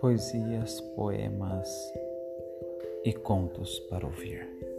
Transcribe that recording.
poesias, poemas e contos para ouvir.